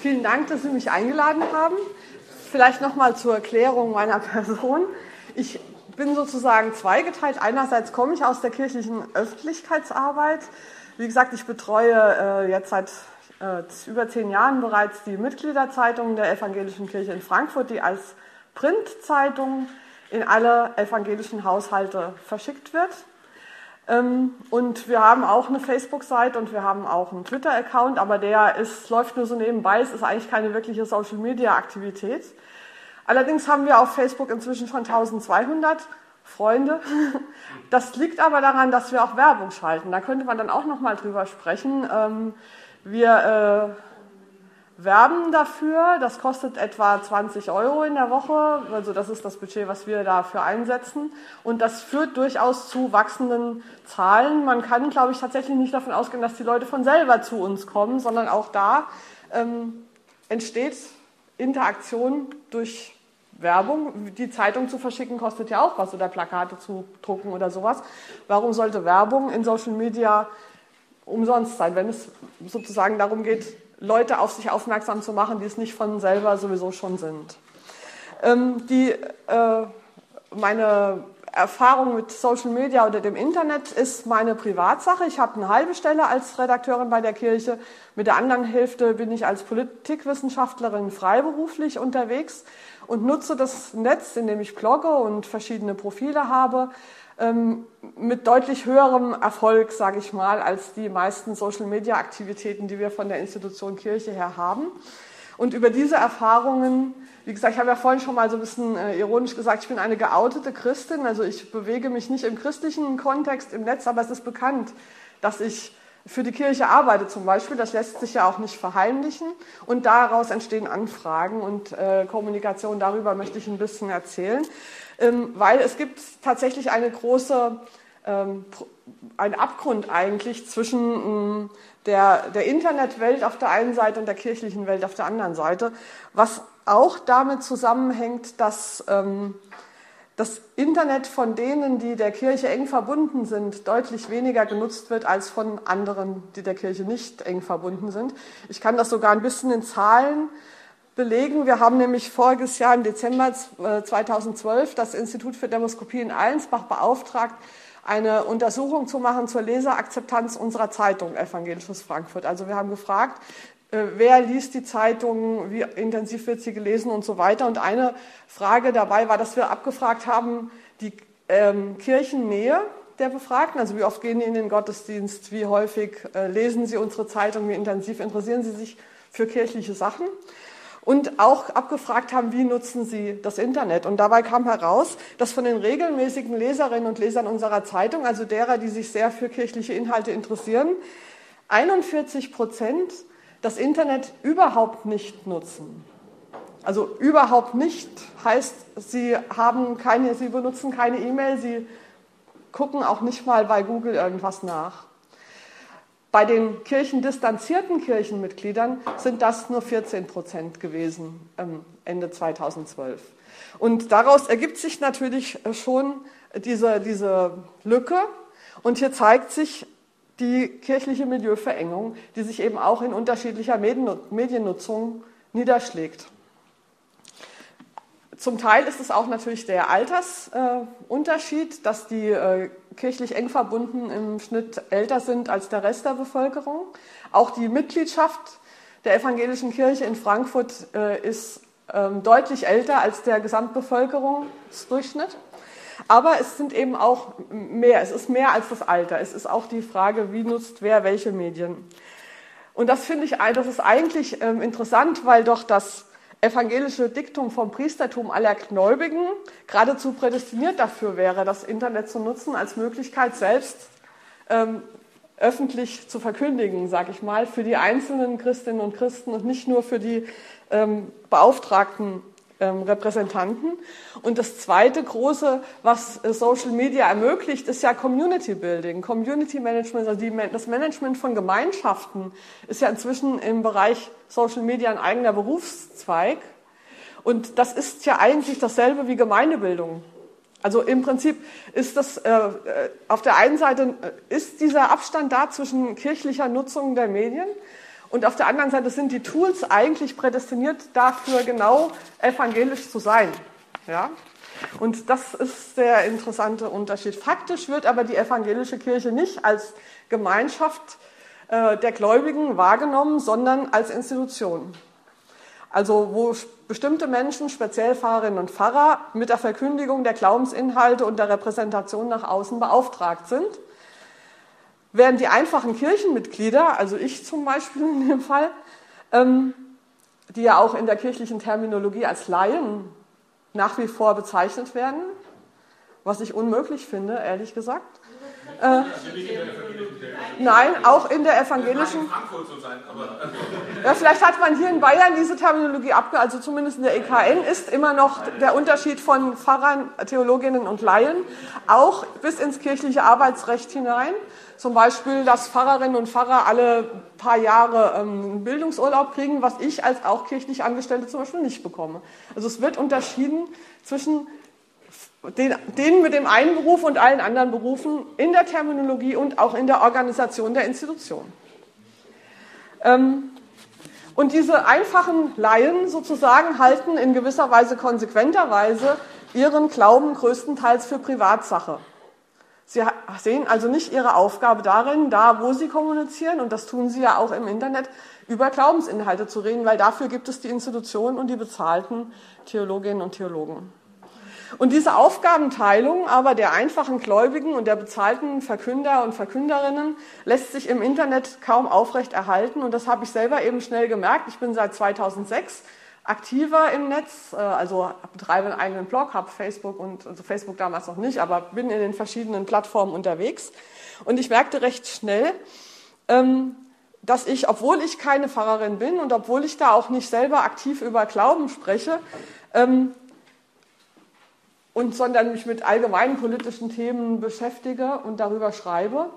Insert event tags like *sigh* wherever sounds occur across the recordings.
Vielen Dank, dass Sie mich eingeladen haben. Vielleicht nochmal zur Erklärung meiner *laughs* Person. Ich bin sozusagen zweigeteilt. Einerseits komme ich aus der kirchlichen Öffentlichkeitsarbeit. Wie gesagt, ich betreue äh, jetzt seit äh, über zehn Jahren bereits die Mitgliederzeitung der Evangelischen Kirche in Frankfurt, die als Printzeitung in alle evangelischen Haushalte verschickt wird. Ähm, und wir haben auch eine Facebook-Seite und wir haben auch einen Twitter-Account, aber der ist, läuft nur so nebenbei. Es ist eigentlich keine wirkliche Social-Media-Aktivität. Allerdings haben wir auf Facebook inzwischen schon 1200 Freunde. *laughs* Das liegt aber daran, dass wir auch Werbung schalten. Da könnte man dann auch noch mal drüber sprechen. Ähm, wir äh, werben dafür. Das kostet etwa 20 Euro in der Woche. Also das ist das Budget, was wir dafür einsetzen. Und das führt durchaus zu wachsenden Zahlen. Man kann, glaube ich, tatsächlich nicht davon ausgehen, dass die Leute von selber zu uns kommen, sondern auch da ähm, entsteht Interaktion durch Werbung. Die Zeitung zu verschicken kostet ja auch was oder Plakate zu drucken oder sowas. Warum sollte Werbung in Social Media umsonst sein, wenn es sozusagen darum geht, Leute auf sich aufmerksam zu machen, die es nicht von selber sowieso schon sind. Ähm, die, äh, meine Erfahrung mit Social Media oder dem Internet ist meine Privatsache. Ich habe eine halbe Stelle als Redakteurin bei der Kirche. Mit der anderen Hälfte bin ich als Politikwissenschaftlerin freiberuflich unterwegs und nutze das Netz, in dem ich blogge und verschiedene Profile habe, ähm, mit deutlich höherem Erfolg, sage ich mal, als die meisten Social-Media-Aktivitäten, die wir von der Institution Kirche her haben. Und über diese Erfahrungen, wie gesagt, ich habe ja vorhin schon mal so ein bisschen äh, ironisch gesagt, ich bin eine geoutete Christin, also ich bewege mich nicht im christlichen Kontext im Netz, aber es ist bekannt, dass ich für die Kirche arbeite zum Beispiel, das lässt sich ja auch nicht verheimlichen. Und daraus entstehen Anfragen und äh, Kommunikation, darüber möchte ich ein bisschen erzählen. Ähm, weil es gibt tatsächlich eine große, ähm, einen Abgrund eigentlich zwischen ähm, der, der Internetwelt auf der einen Seite und der kirchlichen Welt auf der anderen Seite, was auch damit zusammenhängt, dass das Internet von denen, die der Kirche eng verbunden sind, deutlich weniger genutzt wird als von anderen, die der Kirche nicht eng verbunden sind. Ich kann das sogar ein bisschen in Zahlen belegen. Wir haben nämlich voriges Jahr im Dezember 2012 äh, das Institut für Demoskopie in Allensbach beauftragt, eine Untersuchung zu machen zur Leserakzeptanz unserer Zeitung Evangelisches Frankfurt. Also wir haben gefragt, wer liest die Zeitung, wie intensiv wird sie gelesen und so weiter. Und eine Frage dabei war, dass wir abgefragt haben, die ähm, Kirchennähe der Befragten, also wie oft gehen die in den Gottesdienst, wie häufig äh, lesen sie unsere Zeitung, wie intensiv interessieren sie sich für kirchliche Sachen und auch abgefragt haben, wie nutzen sie das Internet. Und dabei kam heraus, dass von den regelmäßigen Leserinnen und Lesern unserer Zeitung, also derer, die sich sehr für kirchliche Inhalte interessieren, 41 Prozent das Internet überhaupt nicht nutzen. Also überhaupt nicht heißt, sie haben keine, sie benutzen keine E-Mail, sie gucken auch nicht mal bei Google irgendwas nach. Bei den kirchendistanzierten Kirchenmitgliedern sind das nur 14 Prozent gewesen ähm, Ende 2012. Und daraus ergibt sich natürlich schon diese, diese Lücke. Und hier zeigt sich die kirchliche Milieuverengung, die sich eben auch in unterschiedlicher Mediennutzung niederschlägt. Zum Teil ist es auch natürlich der Altersunterschied, dass die äh, kirchlich eng verbunden im Schnitt älter sind als der Rest der Bevölkerung. Auch die Mitgliedschaft der evangelischen Kirche in Frankfurt äh, ist ähm, deutlich älter als der Gesamtbevölkerungsdurchschnitt. Aber es sind eben auch mehr, es ist mehr als das Alter. Es ist auch die Frage, wie nutzt wer welche Medien. Und das finde ich, das ist eigentlich ähm, interessant, weil doch das evangelische Diktum vom Priestertum aller Gläubigen geradezu prädestiniert dafür wäre, das Internet zu nutzen als Möglichkeit, selbst ähm, öffentlich zu verkündigen, sage ich mal, für die einzelnen Christinnen und Christen und nicht nur für die ähm, beauftragten ähm, Repräsentanten. Und das zweite große, was äh, Social Media ermöglicht, ist ja Community Building, Community Management, also die, das Management von Gemeinschaften ist ja inzwischen im Bereich Social Media ein eigener Berufszweig. Und das ist ja eigentlich dasselbe wie Gemeindebildung. Also im Prinzip ist das äh, äh auf der einen Seite äh, ist dieser Abstand da zwischen kirchlicher Nutzung der Medien Und auf der anderen Seite sind die Tools eigentlich prädestiniert dafür, genau evangelisch zu sein. Ja? Und das ist der interessante Unterschied. Faktisch wird aber die evangelische Kirche nicht als Gemeinschaft äh, der Gläubigen wahrgenommen, sondern als Institution. Also wo bestimmte Menschen, speziell Pfarrerinnen und Pfarrer, mit der Verkündigung der Glaubensinhalte und der Repräsentation nach außen beauftragt sind. Während die einfachen Kirchenmitglieder, also ich zum Beispiel in dem Fall, ähm, die ja auch in der kirchlichen Terminologie als Laien nach wie vor bezeichnet werden, was ich unmöglich finde, ehrlich gesagt. Äh, nein, auch in der evangelischen. Ja, vielleicht hat man hier in Bayern diese Terminologie abge, also zumindest in der EKN ist immer noch der Unterschied von Pfarrern, Theologinnen und Laien, auch bis ins kirchliche Arbeitsrecht hinein. Zum Beispiel, dass Pfarrerinnen und Pfarrer alle paar Jahre ähm, Bildungsurlaub kriegen, was ich als auch kirchlich Angestellte zum Beispiel nicht bekomme. Also es wird unterschieden zwischen den, den mit dem einen Beruf und allen anderen Berufen in der Terminologie und auch in der Organisation der Institution. Ähm, und diese einfachen Laien sozusagen halten in gewisser Weise konsequenterweise ihren Glauben größtenteils für Privatsache. Sie sehen also nicht ihre Aufgabe darin, da wo sie kommunizieren, und das tun sie ja auch im Internet, über Glaubensinhalte zu reden, weil dafür gibt es die Institutionen und die bezahlten Theologinnen und Theologen. Und diese Aufgabenteilung aber der einfachen Gläubigen und der bezahlten Verkünder und Verkünderinnen lässt sich im Internet kaum aufrecht erhalten. Und das habe ich selber eben schnell gemerkt. Ich bin seit 2006 aktiver im Netz, äh, also betreibe einen eigenen Blog, habe Facebook und also Facebook damals noch nicht, aber bin in den verschiedenen Plattformen unterwegs. Und ich merkte recht schnell, ähm, dass ich, obwohl ich keine Pfarrerin bin und obwohl ich da auch nicht selber aktiv über Glauben spreche, ähm, und sondern mich mit allgemeinen politischen Themen beschäftige und darüber schreibe,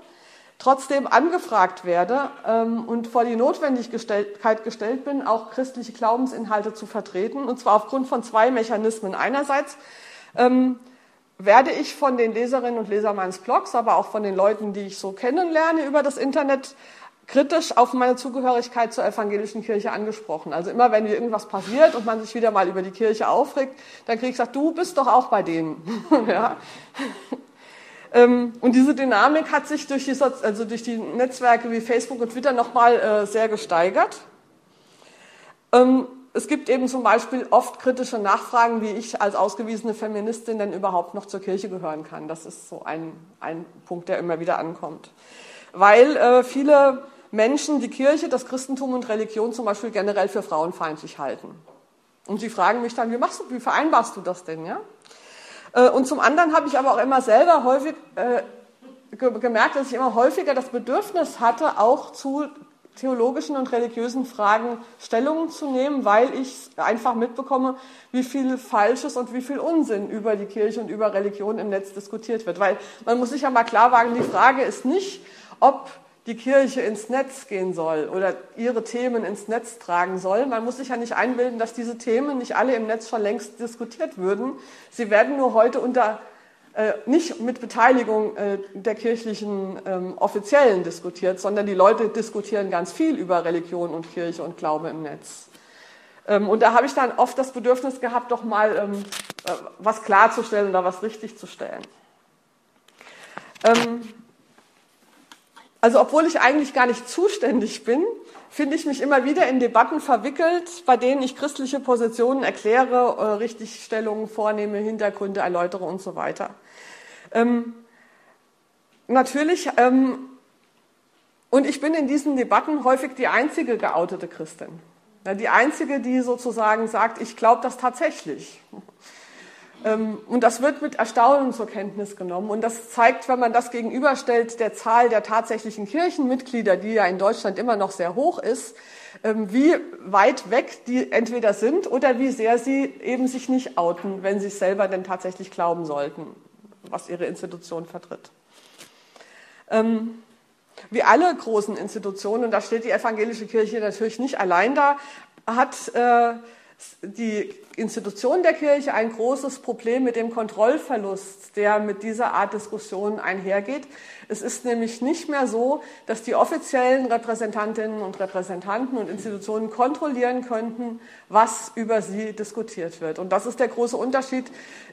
trotzdem angefragt werde ähm, und vor die Notwendigkeit gestellt bin, auch christliche Glaubensinhalte zu vertreten, und zwar aufgrund von zwei Mechanismen. Einerseits ähm, werde ich von den Leserinnen und Lesern meines Blogs, aber auch von den Leuten, die ich so kennenlerne über das Internet, kritisch auf meine Zugehörigkeit zur evangelischen Kirche angesprochen. Also immer wenn irgendwas passiert und man sich wieder mal über die Kirche aufregt, dann kriege ich gesagt, du bist doch auch bei denen. *laughs* ja. Ähm, und diese Dynamik hat sich durch die, also durch die Netzwerke wie Facebook und Twitter nochmal äh, sehr gesteigert. Ähm, es gibt eben zum Beispiel oft kritische Nachfragen, wie ich als ausgewiesene Feministin denn überhaupt noch zur Kirche gehören kann. Das ist so ein, ein Punkt, der immer wieder ankommt. Weil äh, viele Menschen die Kirche, das Christentum und Religion zum Beispiel generell für frauenfeindlich halten. Und sie fragen mich dann, wie, machst du, wie vereinbarst du das denn? Ja? Äh, und zum anderen habe ich aber auch immer selber häufig äh, gemerkt, dass ich immer häufiger das Bedürfnis hatte, auch zu theologischen und religiösen Fragen Stellung zu nehmen, weil ich einfach mitbekomme, wie viel Falsches und wie viel Unsinn über die Kirche und über Religion im Netz diskutiert wird. Weil man muss sich ja mal klar wagen, die Frage ist nicht, ob die Kirche ins Netz gehen soll oder ihre Themen ins Netz tragen soll. Man muss sich ja nicht einbilden, dass diese Themen nicht alle im Netz schon längst diskutiert würden. Sie werden nur heute unter äh, nicht mit Beteiligung äh, der kirchlichen ähm, Offiziellen diskutiert, sondern die Leute diskutieren ganz viel über Religion und Kirche und Glaube im Netz. Ähm, und da habe ich dann oft das Bedürfnis gehabt, doch mal ähm, äh, was klarzustellen oder was richtig zu stellen. Ähm, also obwohl ich eigentlich gar nicht zuständig bin, finde ich mich immer wieder in Debatten verwickelt, bei denen ich christliche Positionen erkläre, äh, Richtigstellungen vornehme, Hintergründe erläutere und so weiter. Ähm, natürlich, ähm, und ich bin in diesen Debatten häufig die einzige geoutete Christin. Die einzige, die sozusagen sagt, ich glaube das tatsächlich. Ähm, und das wird mit Erstaunen zur Kenntnis genommen. Und das zeigt, wenn man das gegenüberstellt, der Zahl der tatsächlichen Kirchenmitglieder, die ja in Deutschland immer noch sehr hoch ist, ähm, wie weit weg die entweder sind oder wie sehr sie eben sich nicht outen, wenn sie es selber denn tatsächlich glauben sollten, was ihre Institution vertritt. Ähm, wie alle großen Institutionen, und da steht die evangelische Kirche natürlich nicht allein da, hat äh, die Institution der Kirche ein großes Problem mit dem Kontrollverlust, der mit dieser Art Diskussion einhergeht. Es ist nämlich nicht mehr so, dass die offiziellen Repräsentantinnen und Repräsentanten und Institutionen kontrollieren könnten, was über sie diskutiert wird. Und das ist der große Unterschied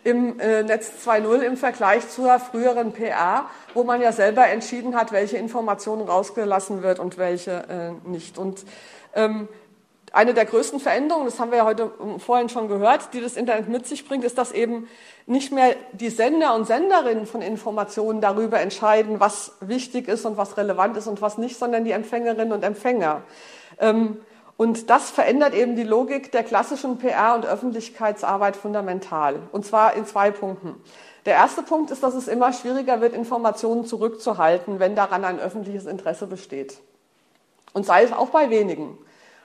im äh, Netz 2.0 im Vergleich zur früheren PR, wo man ja selber entschieden hat, welche Informationen rausgelassen wird und welche äh, nicht. Und ähm, eine der größten Veränderungen, das haben wir ja heute vorhin schon gehört, die das Internet mit sich bringt, ist, dass eben nicht mehr die Sender und Senderinnen von Informationen darüber entscheiden, was wichtig ist und was relevant ist und was nicht, sondern die Empfängerinnen und Empfänger. Ähm, und das verändert eben die Logik der klassischen PR- und Öffentlichkeitsarbeit fundamental. Und zwar in zwei Punkten. Der erste Punkt ist, dass es immer schwieriger wird, Informationen zurückzuhalten, wenn daran ein öffentliches Interesse besteht. Und sei es auch bei wenigen.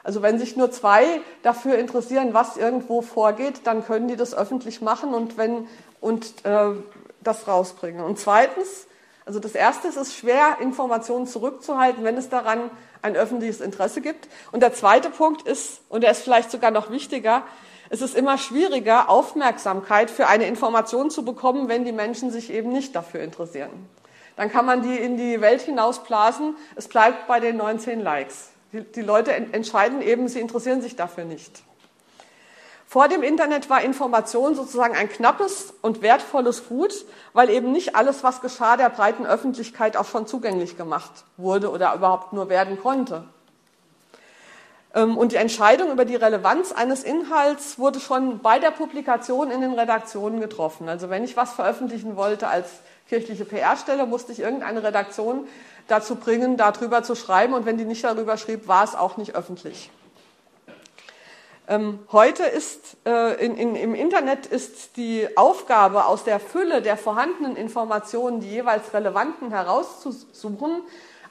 Also wenn sich nur zwei dafür interessieren, was irgendwo vorgeht, dann können die das öffentlich machen und, wenn, und äh, das rausbringen. Und zweitens, also das Erste ist es schwer, Informationen zurückzuhalten, wenn es daran ein öffentliches Interesse gibt. Und der zweite Punkt ist, und der ist vielleicht sogar noch wichtiger, es ist immer schwieriger, Aufmerksamkeit für eine Information zu bekommen, wenn die Menschen sich eben nicht dafür interessieren. Dann kann man die in die Welt hinausblasen, es bleibt bei den 19 Likes. Die, die Leute entscheiden eben, sie interessieren sich dafür nicht. Vor dem Internet war Information sozusagen ein knappes und wertvolles Gut, weil eben nicht alles, was geschah, der breiten Öffentlichkeit auch schon zugänglich gemacht wurde oder überhaupt nur werden konnte. Ähm, und die Entscheidung über die Relevanz eines Inhalts wurde schon bei der Publikation in den Redaktionen getroffen. Also wenn ich was veröffentlichen wollte als kirchliche PR-Stelle, musste ich irgendeine Redaktion dazu bringen, darüber zu schreiben. Und wenn die nicht darüber schrieb, war es auch nicht öffentlich. Ähm, heute ist äh, in, in, im Internet ist die Aufgabe, aus der Fülle der vorhandenen Informationen die jeweils relevanten herauszusuchen,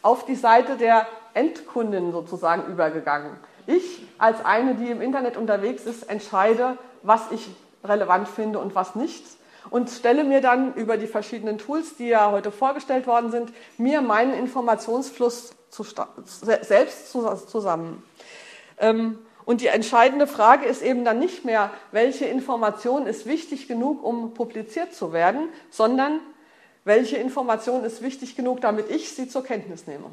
auf die Seite der Endkundin sozusagen übergegangen. Ich als eine, die im Internet unterwegs ist, entscheide, was ich relevant finde und was nicht und stelle mir dann über die verschiedenen Tools, die ja heute vorgestellt worden sind, mir meinen Informationsfluss zu, selbst zusammen. Ähm, und die entscheidende Frage ist eben dann nicht mehr, welche Information ist wichtig genug, um publiziert zu werden, sondern welche Information ist wichtig genug, damit ich sie zur Kenntnis nehme.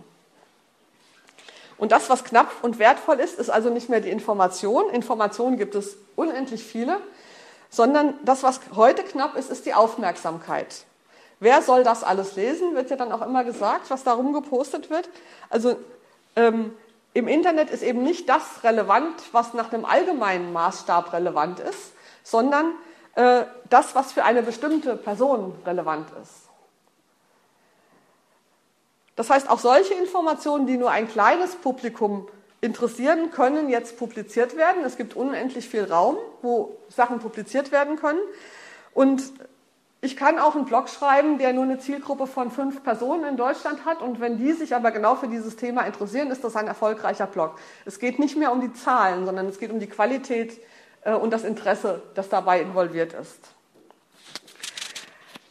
Und das, was knapp und wertvoll ist, ist also nicht mehr die Information. Informationen gibt es unendlich viele, sondern das, was heute knapp ist, ist die Aufmerksamkeit. Wer soll das alles lesen, wird ja dann auch immer gesagt, was darum gepostet wird. Also ähm, im Internet ist eben nicht das relevant, was nach einem allgemeinen Maßstab relevant ist, sondern äh, das, was für eine bestimmte Person relevant ist. Das heißt, auch solche Informationen, die nur ein kleines Publikum interessieren, können jetzt publiziert werden. Es gibt unendlich viel Raum, wo Sachen publiziert werden können. Und ich kann auch einen Blog schreiben, der nur eine Zielgruppe von fünf Personen in Deutschland hat. Und wenn die sich aber genau für dieses Thema interessieren, ist das ein erfolgreicher Blog. Es geht nicht mehr um die Zahlen, sondern es geht um die Qualität äh, und das Interesse, das dabei involviert ist.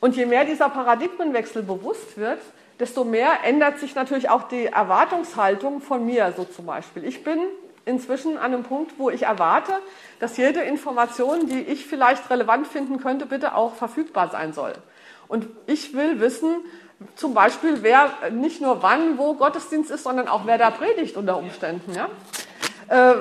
Und je mehr dieser Paradigmenwechsel bewusst wird, desto mehr ändert sich natürlich auch die Erwartungshaltung von mir, so zum Beispiel. Ich bin inzwischen an einem Punkt, wo ich erwarte, dass jede Information, die ich vielleicht relevant finden könnte, bitte auch verfügbar sein soll. Und ich will wissen, zum Beispiel, wer nicht nur wann, wo Gottesdienst ist, sondern auch wer da predigt unter Umständen. Ja? Äh,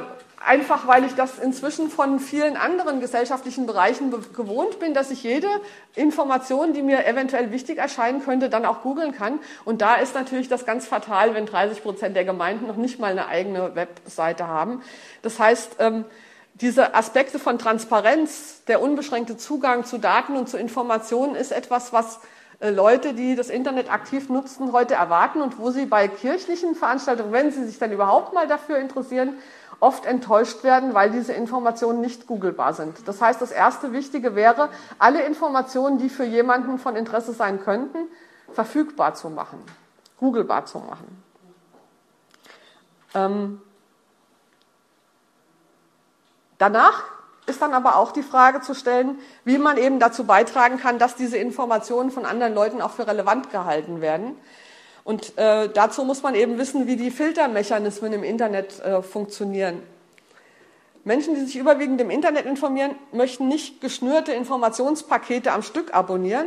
einfach weil ich das inzwischen von vielen anderen gesellschaftlichen Bereichen gewohnt bin, dass ich jede Information, die mir eventuell wichtig erscheinen könnte, dann auch googeln kann. Und da ist natürlich das ganz fatal, wenn 30 Prozent der Gemeinden noch nicht mal eine eigene Webseite haben. Das heißt, ähm, diese Aspekte von Transparenz, der unbeschränkte Zugang zu Daten und zu Informationen ist etwas, was äh, Leute, die das Internet aktiv nutzen, heute erwarten und wo sie bei kirchlichen Veranstaltungen, wenn sie sich dann überhaupt mal dafür interessieren, oft enttäuscht werden, weil diese Informationen nicht googelbar sind. Das heißt, das erste Wichtige wäre, alle Informationen, die für jemanden von Interesse sein könnten, verfügbar zu machen, googelbar zu machen. Ähm danach ist dann aber auch die Frage zu stellen, wie man eben dazu beitragen kann, dass diese Informationen von anderen Leuten auch für relevant gehalten werden. Und äh, dazu muss man eben wissen, wie die Filtermechanismen im Internet äh, funktionieren. Menschen, die sich überwiegend im Internet informieren, möchten nicht geschnürte Informationspakete am Stück abonnieren,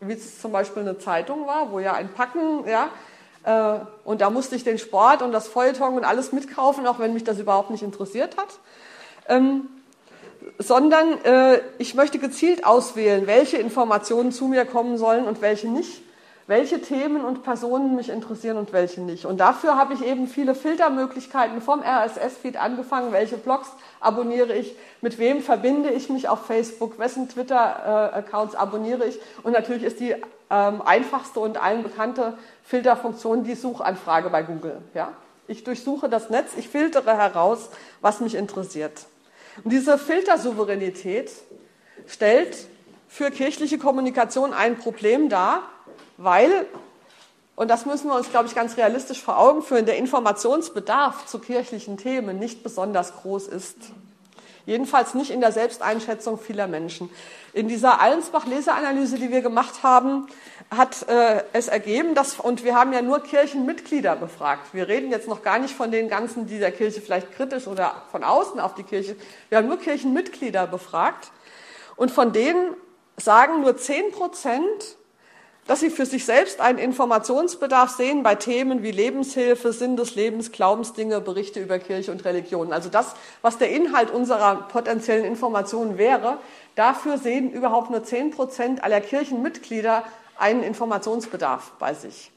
wie es zum Beispiel eine Zeitung war, wo ja ein Packen, ja, äh, und da musste ich den Sport und das Feuilleton und alles mitkaufen, auch wenn mich das überhaupt nicht interessiert hat. Ähm, sondern äh, ich möchte gezielt auswählen, welche Informationen zu mir kommen sollen und welche nicht, welche Themen und Personen mich interessieren und welche nicht. Und dafür habe ich eben viele Filtermöglichkeiten vom RSS-Feed angefangen, welche Blogs abonniere ich, mit wem verbinde ich mich auf Facebook, wessen Twitter-Accounts abonniere ich. Und natürlich ist die ähm, einfachste und allen bekannte Filterfunktion die Suchanfrage bei Google. Ja? Ich durchsuche das Netz, ich filtere heraus, was mich interessiert. Und diese Filtersouveränität stellt für kirchliche Kommunikation ein Problem dar, weil, und das müssen wir uns, glaube ich, ganz realistisch vor Augen führen, der Informationsbedarf zu kirchlichen Themen nicht besonders groß ist. Jedenfalls nicht in der Selbsteinschätzung vieler Menschen. In dieser Allensbach-Leseanalyse, die wir gemacht haben, hat äh, es ergeben, dass, und wir haben ja nur Kirchenmitglieder befragt. Wir reden jetzt noch gar nicht von den ganzen, die der Kirche vielleicht kritisch oder von außen auf die Kirche. Wir haben nur Kirchenmitglieder befragt. Und von denen sagen nur 10 Prozent, dass sie für sich selbst einen Informationsbedarf sehen bei Themen wie Lebenshilfe, Sinn des Lebens, Glaubensdinge, Berichte über Kirche und Religion. Also das, was der Inhalt unserer potenziellen Informationen wäre, dafür sehen überhaupt nur 10 Prozent aller Kirchenmitglieder einen Informationsbedarf bei sich.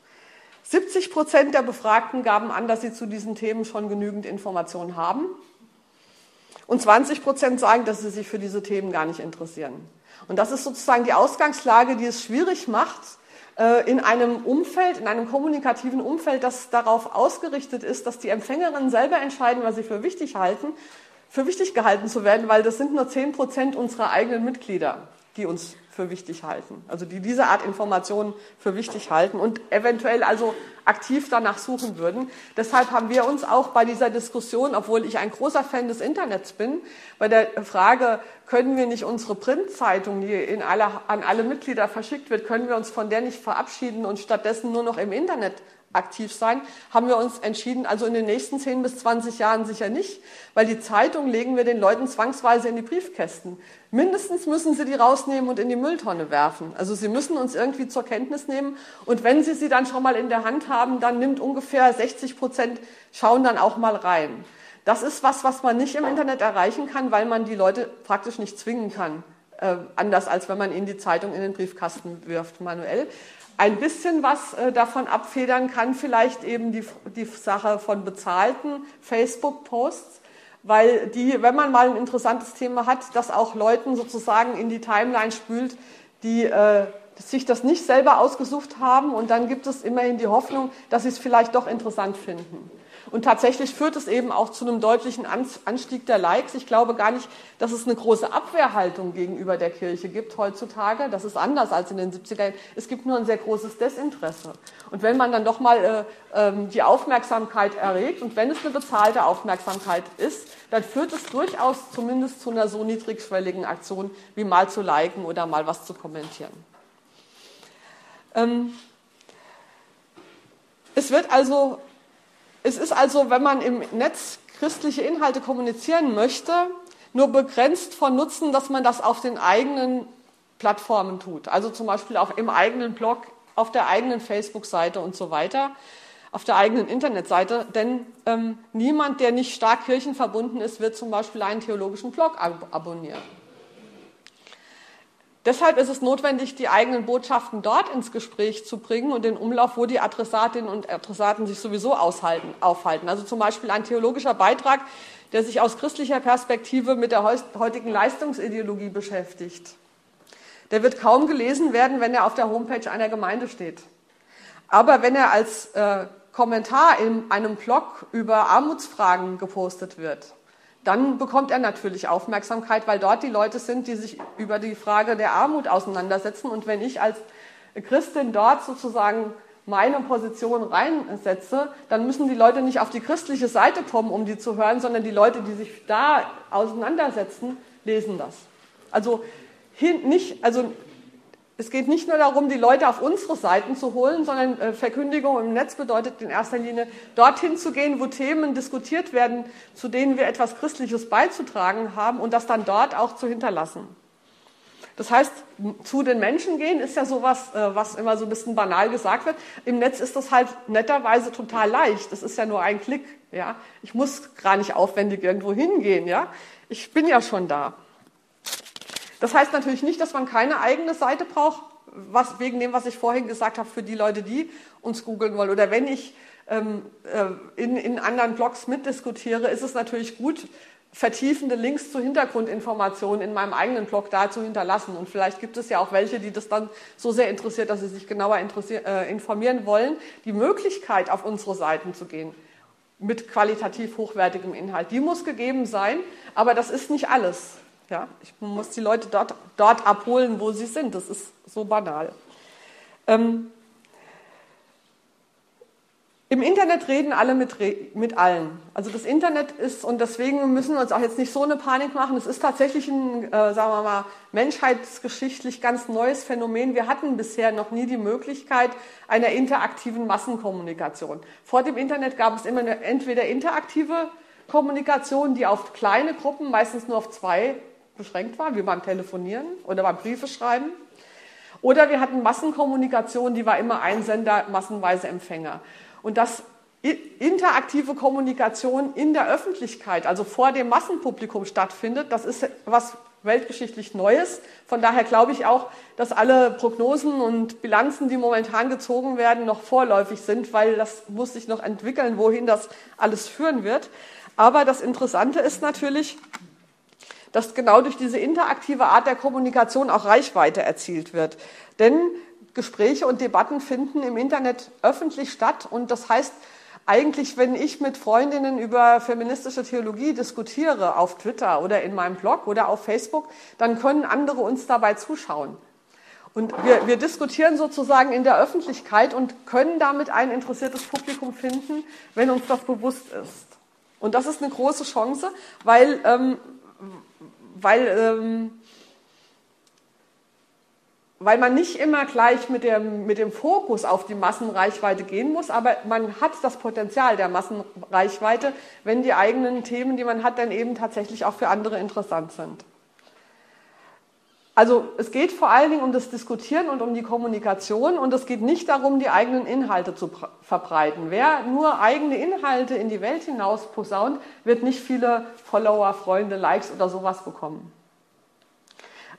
70 Prozent der Befragten gaben an, dass sie zu diesen Themen schon genügend Informationen haben. Und 20 Prozent sagen, dass sie sich für diese Themen gar nicht interessieren. Und das ist sozusagen die Ausgangslage, die es schwierig macht, äh, in einem Umfeld, in einem kommunikativen Umfeld, das darauf ausgerichtet ist, dass die Empfängerinnen selber entscheiden, was sie für wichtig halten, für wichtig gehalten zu werden, weil das sind nur 10 Prozent unserer eigenen Mitglieder, die uns für wichtig halten. Also die diese Art Informationen für wichtig halten und eventuell also aktiv danach suchen würden. Deshalb haben wir uns auch bei dieser Diskussion, obwohl ich ein großer Fan des Internets bin, bei der Frage, können wir nicht unsere Printzeitung, die in alle, an alle Mitglieder verschickt wird, können wir uns von der nicht verabschieden und stattdessen nur noch im Internet aktiv sein, haben wir uns entschieden, also in den nächsten 10 bis 20 Jahren sicher nicht, weil die Zeitung legen wir den Leuten zwangsweise in die Briefkästen. Mindestens müssen sie die rausnehmen und in die Mülltonne werfen. Also sie müssen uns irgendwie zur Kenntnis nehmen und wenn sie sie dann schon mal in der Hand haben, dann nimmt ungefähr 60 Prozent, schauen dann auch mal rein. Das ist was, was man nicht im Internet erreichen kann, weil man die Leute praktisch nicht zwingen kann. Äh, anders als wenn man ihnen die Zeitung in den Briefkasten wirft manuell ein bisschen was äh, davon abfedern kann, vielleicht eben die, die Sache von bezahlten Facebook-Posts, weil die, wenn man mal ein interessantes Thema hat, das auch Leuten sozusagen in die Timeline spült, die äh, sich das nicht selber ausgesucht haben und dann gibt es immerhin die Hoffnung, dass sie es vielleicht doch interessant finden. Und tatsächlich führt es eben auch zu einem deutlichen Anstieg der Likes. Ich glaube gar nicht, dass es eine große Abwehrhaltung gegenüber der Kirche gibt heutzutage. Das ist anders als in den 70er Jahren. Es gibt nur ein sehr großes Desinteresse. Und wenn man dann doch mal äh, äh, die Aufmerksamkeit erregt und wenn es eine bezahlte Aufmerksamkeit ist, dann führt es durchaus zumindest zu einer so niedrigschwelligen Aktion wie mal zu liken oder mal was zu kommentieren. Ähm, es wird also es ist also, wenn man im Netz christliche Inhalte kommunizieren möchte, nur begrenzt von Nutzen, dass man das auf den eigenen Plattformen tut. Also zum Beispiel auch im eigenen Blog, auf der eigenen Facebook-Seite und so weiter, auf der eigenen Internetseite. Denn ähm, niemand, der nicht stark kirchenverbunden ist, wird zum Beispiel einen theologischen Blog ab abonnieren. Deshalb ist es notwendig, die eigenen Botschaften dort ins Gespräch zu bringen und den Umlauf, wo die Adressatinnen und Adressaten sich sowieso aufhalten. Also zum Beispiel ein theologischer Beitrag, der sich aus christlicher Perspektive mit der heutigen Leistungsideologie beschäftigt. Der wird kaum gelesen werden, wenn er auf der Homepage einer Gemeinde steht. Aber wenn er als äh, Kommentar in einem Blog über Armutsfragen gepostet wird, dann bekommt er natürlich Aufmerksamkeit, weil dort die Leute sind, die sich über die Frage der Armut auseinandersetzen. Und wenn ich als Christin dort sozusagen meine Position reinsetze, dann müssen die Leute nicht auf die christliche Seite kommen, um die zu hören, sondern die Leute, die sich da auseinandersetzen, lesen das. Also, nicht, also es geht nicht nur darum, die Leute auf unsere Seiten zu holen, sondern äh, Verkündigung im Netz bedeutet in erster Linie, dorthin zu gehen, wo Themen diskutiert werden, zu denen wir etwas Christliches beizutragen haben und das dann dort auch zu hinterlassen. Das heißt, zu den Menschen gehen ist ja sowas, äh, was immer so ein bisschen banal gesagt wird. Im Netz ist das halt netterweise total leicht. Das ist ja nur ein Klick. Ja, ich muss gar nicht aufwendig irgendwo hingehen. Ja, ich bin ja schon da. Das heißt natürlich nicht, dass man keine eigene Seite braucht, was, wegen dem, was ich vorhin gesagt habe, für die Leute, die uns googeln wollen. Oder wenn ich ähm, äh, in, in anderen Blogs mitdiskutiere, ist es natürlich gut, vertiefende Links zu Hintergrundinformationen in meinem eigenen Blog da zu hinterlassen. Und vielleicht gibt es ja auch welche, die das dann so sehr interessiert, dass sie sich genauer äh, informieren wollen, die Möglichkeit, auf unsere Seiten zu gehen mit qualitativ hochwertigem Inhalt. Die muss gegeben sein, aber das ist nicht alles. Ja, ich muss die Leute dort, dort abholen, wo sie sind. Das ist so banal. Ähm, Im Internet reden alle mit, mit allen. Also das Internet ist, und deswegen müssen wir uns auch jetzt nicht so eine Panik machen, es ist tatsächlich ein, äh, sagen wir mal, menschheitsgeschichtlich ganz neues Phänomen. Wir hatten bisher noch nie die Möglichkeit einer interaktiven Massenkommunikation. Vor dem Internet gab es immer eine, entweder interaktive Kommunikation, die auf kleine Gruppen, meistens nur auf zwei beschränkt war, wie beim Telefonieren oder beim Briefe schreiben. Oder wir hatten Massenkommunikation, die war immer Einsender, massenweise Empfänger. Und dass interaktive Kommunikation in der Öffentlichkeit, also vor dem Massenpublikum stattfindet, das ist was weltgeschichtlich Neues. Von daher glaube ich auch, dass alle Prognosen und Bilanzen, die momentan gezogen werden, noch vorläufig sind, weil das muss sich noch entwickeln, wohin das alles führen wird. Aber das Interessante ist natürlich, dass genau durch diese interaktive Art der Kommunikation auch Reichweite erzielt wird. Denn Gespräche und Debatten finden im Internet öffentlich statt und das heißt, eigentlich, wenn ich mit Freundinnen über feministische Theologie diskutiere auf Twitter oder in meinem Blog oder auf Facebook, dann können andere uns dabei zuschauen. Und wir, wir, diskutieren sozusagen in der Öffentlichkeit und können damit ein interessiertes Publikum finden, wenn uns das bewusst ist. Und das ist eine große Chance, weil ähm, weil, ähm, weil man nicht immer gleich mit dem, mit dem Fokus auf die Massenreichweite gehen muss, aber man hat das Potenzial der Massenreichweite, wenn die eigenen Themen, die man hat, dann eben tatsächlich auch für andere interessant sind. Also es geht vor allen Dingen um das Diskutieren und um die Kommunikation und es geht nicht darum, die eigenen Inhalte zu verbreiten. Wer nur eigene Inhalte in die Welt hinaus posaunt, wird nicht viele Follower, Freunde, Likes oder sowas bekommen.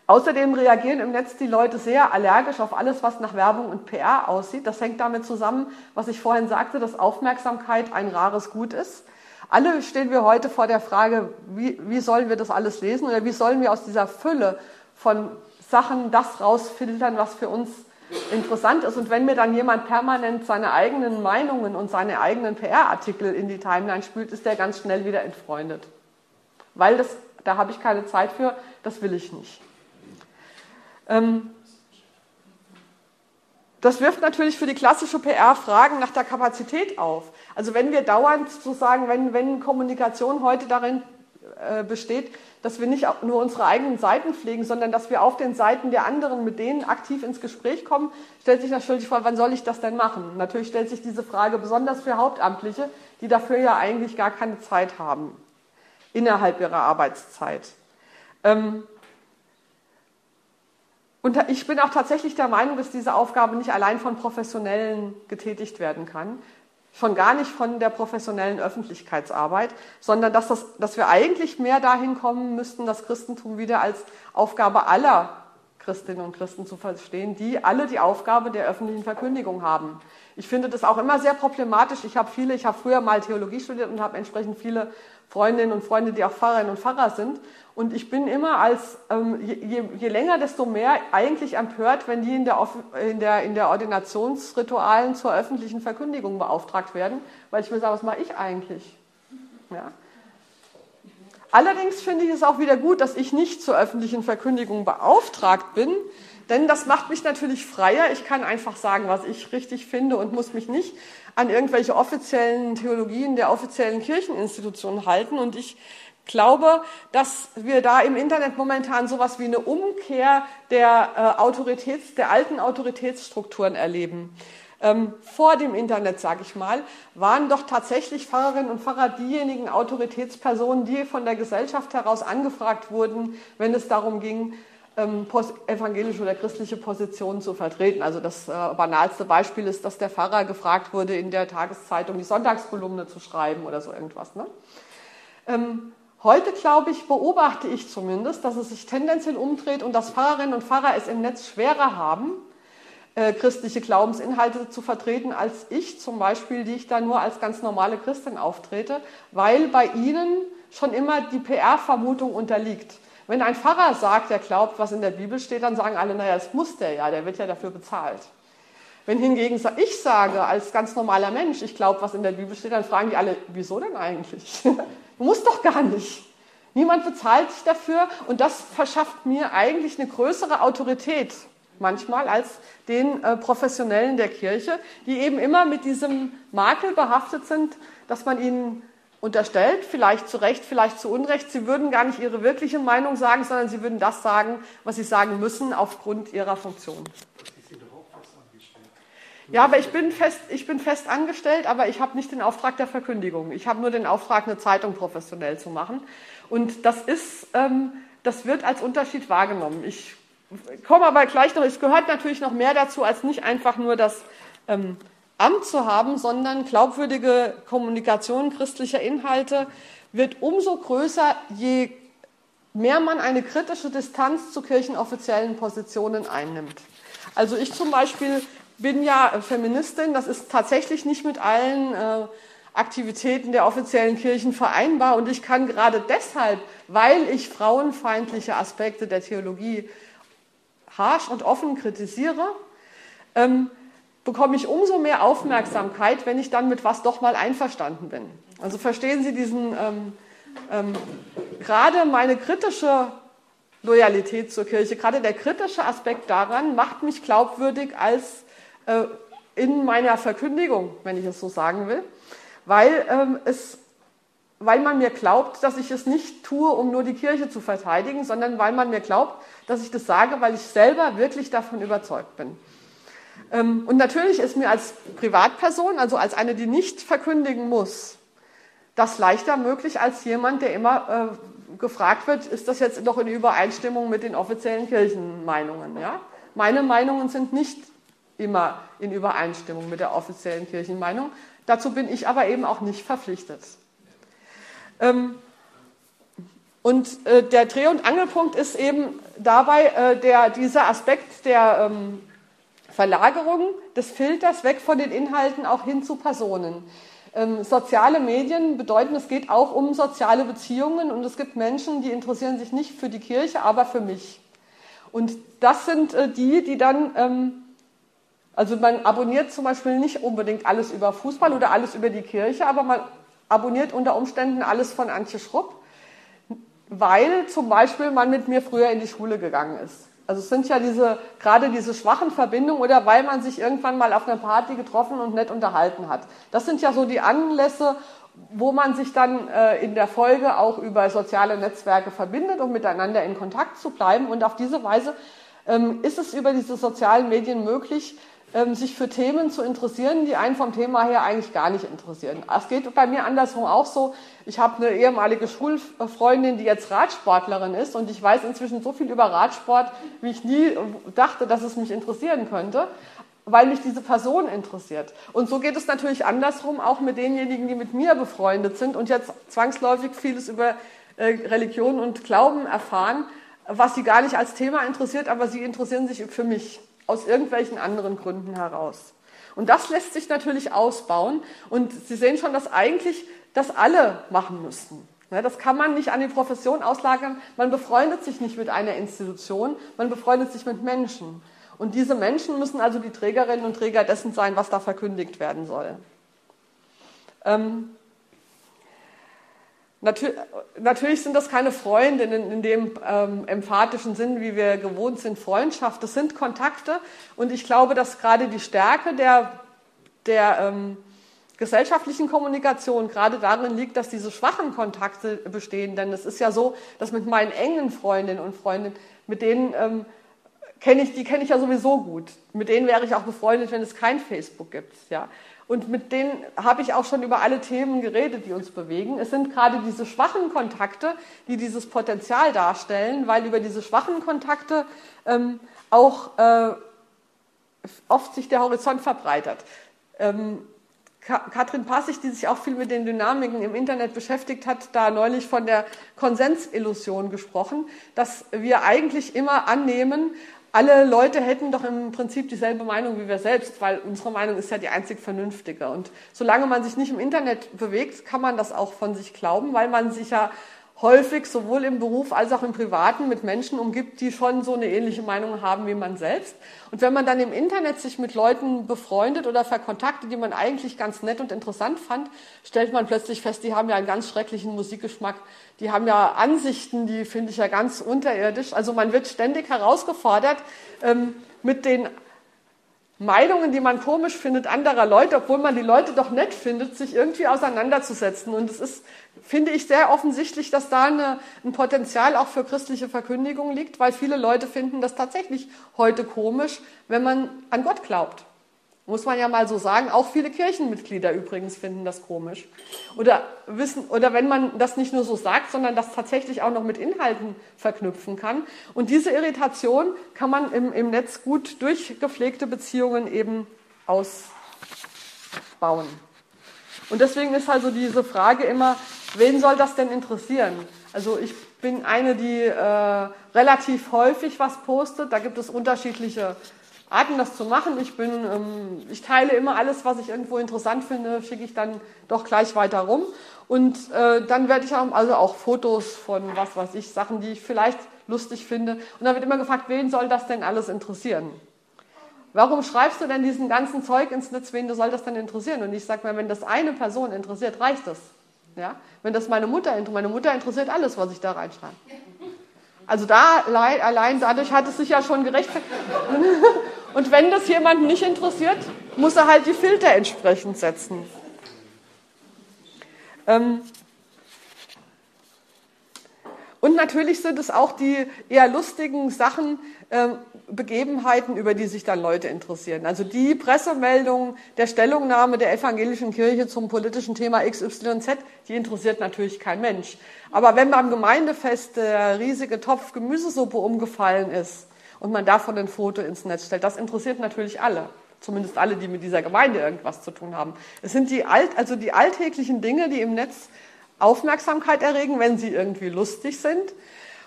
Außerdem reagieren im Netz die Leute sehr allergisch auf alles, was nach Werbung und PR aussieht. Das hängt damit zusammen, was ich vorhin sagte, dass Aufmerksamkeit ein rares Gut ist. Alle stehen wir heute vor der Frage, wie, wie sollen wir das alles lesen oder wie sollen wir aus dieser Fülle von Sachen das rausfiltern, was für uns interessant ist. Und wenn mir dann jemand permanent seine eigenen Meinungen und seine eigenen PR-Artikel in die Timeline spült, ist der ganz schnell wieder entfreundet. Weil das, da habe ich keine Zeit für, das will ich nicht. Ähm, das wirft natürlich für die klassische PR Fragen nach der Kapazität auf. Also wenn wir dauernd sozusagen, wenn, wenn Kommunikation heute darin äh, besteht, dass wir nicht nur unsere eigenen Seiten pflegen, sondern dass wir auf den Seiten der anderen mit denen aktiv ins Gespräch kommen, stellt sich natürlich die Frage, wann soll ich das denn machen? Natürlich stellt sich diese Frage besonders für Hauptamtliche, die dafür ja eigentlich gar keine Zeit haben innerhalb ihrer Arbeitszeit. Ähm, und ich bin auch tatsächlich der Meinung, dass diese Aufgabe nicht allein von Professionellen getätigt werden kann, schon gar nicht von der professionellen Öffentlichkeitsarbeit, sondern dass, das, dass wir eigentlich mehr dahin kommen müssten, das Christentum wieder als Aufgabe aller Christinnen und Christen zu verstehen, die alle die Aufgabe der öffentlichen Verkündigung haben. Ich finde das auch immer sehr problematisch. Ich habe viele, ich habe früher mal Theologie studiert und habe entsprechend viele Freundinnen und Freunde, die auch Pfarrerinnen und Pfarrer sind. Und ich bin immer als, ähm, je, je, länger, desto mehr eigentlich empört, wenn die in der, in, der, in der Ordinationsritualen zur öffentlichen Verkündigung beauftragt werden, weil ich mir sage, was mache ich eigentlich? Ja. Allerdings finde ich es auch wieder gut, dass ich nicht zur öffentlichen Verkündigung beauftragt bin, denn das macht mich natürlich freier. Ich kann einfach sagen, was ich richtig finde und muss mich nicht an irgendwelche offiziellen Theologien der offiziellen Kircheninstitutionen halten. Und ich glaube, dass wir da im Internet momentan sowas wie eine Umkehr der, äh, Autoritäts-, der alten Autoritätsstrukturen erleben. Ähm, vor dem Internet, sage ich mal, waren doch tatsächlich Pfarrerinnen und Pfarrer diejenigen Autoritätspersonen, die von der Gesellschaft heraus angefragt wurden, wenn es darum ging, ähm, evangelische oder christliche Positionen zu vertreten. Also das äh, banalste Beispiel ist, dass der Pfarrer gefragt wurde, in der Tageszeitung die Sonntagskolumne zu schreiben oder so irgendwas. Ne? Ähm, heute, glaube ich, beobachte ich zumindest, dass es sich tendenziell umdreht und dass Pfarrerinnen und Pfarrer es im Netz schwerer haben, äh, christliche Glaubensinhalte zu vertreten, als ich zum Beispiel, die ich da nur als ganz normale Christin auftrete, weil bei ihnen schon immer die PR-Vermutung unterliegt. Wenn ein Pfarrer sagt, er glaubt, was in der Bibel steht, dann sagen alle, naja, das muss der ja, der wird ja dafür bezahlt. Wenn hingegen ich sage, als ganz normaler Mensch, ich glaube, was in der Bibel steht, dann fragen die alle, wieso denn eigentlich? *laughs* du musst doch gar nicht. Niemand bezahlt sich dafür und das verschafft mir eigentlich eine größere Autorität manchmal als den äh, Professionellen der Kirche, die eben immer mit diesem Makel behaftet sind, dass man ihnen unterstellt, vielleicht zu Recht, vielleicht zu Unrecht, sie würden gar nicht ihre wirkliche Meinung sagen, sondern sie würden das sagen, was sie sagen müssen aufgrund ihrer Funktion. Ja, aber ich bin fest, ich bin fest angestellt, aber ich habe nicht den Auftrag der Verkündigung. Ich habe nur den Auftrag, eine Zeitung professionell zu machen. Und das ist, ähm, das wird als Unterschied wahrgenommen. Ich komme aber gleich noch, es gehört natürlich noch mehr dazu, als nicht einfach nur das ähm, Amt zu haben, sondern glaubwürdige Kommunikation christlicher Inhalte wird umso größer, je mehr man eine kritische Distanz zu kirchenoffiziellen Positionen einnimmt. Also ich zum Beispiel bin ja Feministin, das ist tatsächlich nicht mit allen äh, Aktivitäten der offiziellen Kirchen vereinbar und ich kann gerade deshalb, weil ich frauenfeindliche Aspekte der Theologie harsch und offen kritisiere, ähm, bekomme ich umso mehr Aufmerksamkeit, wenn ich dann mit was doch mal einverstanden bin. Also verstehen Sie diesen, ähm, ähm, gerade meine kritische Loyalität zur Kirche, gerade der kritische Aspekt daran macht mich glaubwürdig als äh, in meiner Verkündigung, wenn ich es so sagen will, weil ähm, es weil man mir glaubt, dass ich es nicht tue, um nur die Kirche zu verteidigen, sondern weil man mir glaubt, dass ich das sage, weil ich selber wirklich davon überzeugt bin. Ähm, und natürlich ist mir als Privatperson, also als eine, die nicht verkündigen muss, das leichter möglich als jemand, der immer äh, gefragt wird, ist das jetzt noch in Übereinstimmung mit den offiziellen Kirchenmeinungen? Ja? Meine Meinungen sind nicht immer in Übereinstimmung mit der offiziellen Kirchenmeinung. Dazu bin ich aber eben auch nicht verpflichtet. Ähm, und äh, der Dreh- und Angelpunkt ist eben dabei äh, der, dieser Aspekt der ähm, Verlagerung des Filters weg von den Inhalten auch hin zu Personen. Ähm, soziale Medien bedeuten, es geht auch um soziale Beziehungen und es gibt Menschen, die interessieren sich nicht für die Kirche, aber für mich. Und das sind äh, die, die dann, ähm, also man abonniert zum Beispiel nicht unbedingt alles über Fußball oder alles über die Kirche, aber man abonniert unter Umständen alles von Antje Schrupp, weil zum Beispiel man mit mir früher in die Schule gegangen ist. Also es sind ja diese, gerade diese schwachen Verbindungen oder weil man sich irgendwann mal auf einer Party getroffen und nett unterhalten hat. Das sind ja so die Anlässe, wo man sich dann äh, in der Folge auch über soziale Netzwerke verbindet, um miteinander in Kontakt zu bleiben. Und auf diese Weise ähm, ist es über diese sozialen Medien möglich, sich für Themen zu interessieren, die einen vom Thema her eigentlich gar nicht interessieren. Es geht bei mir andersrum auch so. Ich habe eine ehemalige Schulfreundin, die jetzt Radsportlerin ist und ich weiß inzwischen so viel über Radsport, wie ich nie dachte, dass es mich interessieren könnte, weil mich diese Person interessiert. Und so geht es natürlich andersrum auch mit denjenigen, die mit mir befreundet sind und jetzt zwangsläufig vieles über äh, Religion und Glauben erfahren, was sie gar nicht als Thema interessiert, aber sie interessieren sich für mich aus irgendwelchen anderen Gründen heraus. Und das lässt sich natürlich ausbauen. Und Sie sehen schon, dass eigentlich das alle machen müssten. Das kann man nicht an die Profession auslagern. Man befreundet sich nicht mit einer Institution, man befreundet sich mit Menschen. Und diese Menschen müssen also die Trägerinnen und Träger dessen sein, was da verkündigt werden soll. Ähm, Natürlich sind das keine Freundinnen in dem ähm, emphatischen Sinn, wie wir gewohnt sind, Freundschaft. Das sind Kontakte und ich glaube, dass gerade die Stärke der, der ähm, gesellschaftlichen Kommunikation gerade darin liegt, dass diese schwachen Kontakte bestehen. Denn es ist ja so, dass mit meinen engen Freundinnen und Freunden, mit denen ähm, kenne ich, die kenne ich ja sowieso gut. Mit denen wäre ich auch befreundet, wenn es kein Facebook gibt. Ja. Und mit denen habe ich auch schon über alle Themen geredet, die uns bewegen. Es sind gerade diese schwachen Kontakte, die dieses Potenzial darstellen, weil über diese schwachen Kontakte ähm, auch äh, oft sich der Horizont verbreitert. Ähm, Katrin Passig, die sich auch viel mit den Dynamiken im Internet beschäftigt hat, da neulich von der Konsensillusion gesprochen, dass wir eigentlich immer annehmen, alle Leute hätten doch im Prinzip dieselbe Meinung wie wir selbst, weil unsere Meinung ist ja die einzig vernünftige. Und solange man sich nicht im Internet bewegt, kann man das auch von sich glauben, weil man sich ja häufig sowohl im Beruf als auch im Privaten mit Menschen umgibt, die schon so eine ähnliche Meinung haben wie man selbst. Und wenn man dann im Internet sich mit Leuten befreundet oder verkontaktet, die man eigentlich ganz nett und interessant fand, stellt man plötzlich fest, die haben ja einen ganz schrecklichen Musikgeschmack, die haben ja Ansichten, die finde ich ja ganz unterirdisch. Also man wird ständig herausgefordert, ähm, mit den Meinungen, die man komisch findet, anderer Leute, obwohl man die Leute doch nett findet, sich irgendwie auseinanderzusetzen. Und es ist, finde ich, sehr offensichtlich, dass da eine, ein Potenzial auch für christliche Verkündigung liegt, weil viele Leute finden das tatsächlich heute komisch, wenn man an Gott glaubt. Muss man ja mal so sagen. Auch viele Kirchenmitglieder übrigens finden das komisch. Oder wissen, oder wenn man das nicht nur so sagt, sondern das tatsächlich auch noch mit Inhalten verknüpfen kann. Und diese Irritation kann man im, im Netz gut durch gepflegte Beziehungen eben ausbauen. Und deswegen ist also diese Frage immer, wen soll das denn interessieren? Also ich bin eine, die äh, relativ häufig was postet. Da gibt es unterschiedliche Arten, das zu machen. Ich, bin, ähm, ich teile immer alles, was ich irgendwo interessant finde, schicke ich dann doch gleich weiter rum. Und äh, dann werde ich auch, also auch Fotos von was weiß ich, Sachen, die ich vielleicht lustig finde. Und dann wird immer gefragt, wen soll das denn alles interessieren? Warum schreibst du denn diesen ganzen Zeug ins Netz, wen soll das denn interessieren? Und ich sage mir, wenn das eine Person interessiert, reicht das. Ja? Wenn das meine Mutter interessiert, meine Mutter interessiert alles, was ich da reinschreibe. Also da allein dadurch hat es sich ja schon gerechtfertigt. *laughs* Und wenn das jemanden nicht interessiert, muss er halt die Filter entsprechend setzen. Ähm und natürlich sind es auch die eher lustigen Sachen, äh, Begebenheiten, über die sich dann Leute interessieren. Also die Pressemeldung der Stellungnahme der evangelischen Kirche zum politischen Thema XYZ, die interessiert natürlich kein Mensch. Aber wenn beim Gemeindefest der riesige Topf Gemüsesuppe umgefallen ist, und man davon ein Foto ins Netz stellt. Das interessiert natürlich alle. Zumindest alle, die mit dieser Gemeinde irgendwas zu tun haben. Es sind die, alt, also die alltäglichen Dinge, die im Netz Aufmerksamkeit erregen, wenn sie irgendwie lustig sind.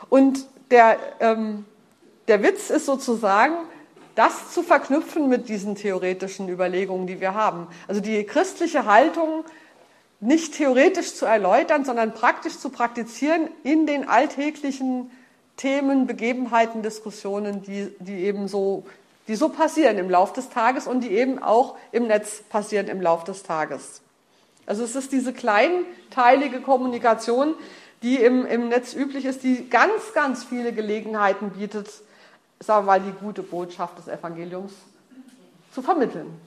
Und der, ähm, der Witz ist sozusagen, das zu verknüpfen mit diesen theoretischen Überlegungen, die wir haben. Also die christliche Haltung nicht theoretisch zu erläutern, sondern praktisch zu praktizieren in den alltäglichen Themen, Begebenheiten, Diskussionen, die, die eben so, die so passieren im Laufe des Tages und die eben auch im Netz passieren im Laufe des Tages. Also es ist diese kleinteilige Kommunikation, die im, im Netz üblich ist, die ganz, ganz viele Gelegenheiten bietet, sagen wir mal, die gute Botschaft des Evangeliums zu vermitteln.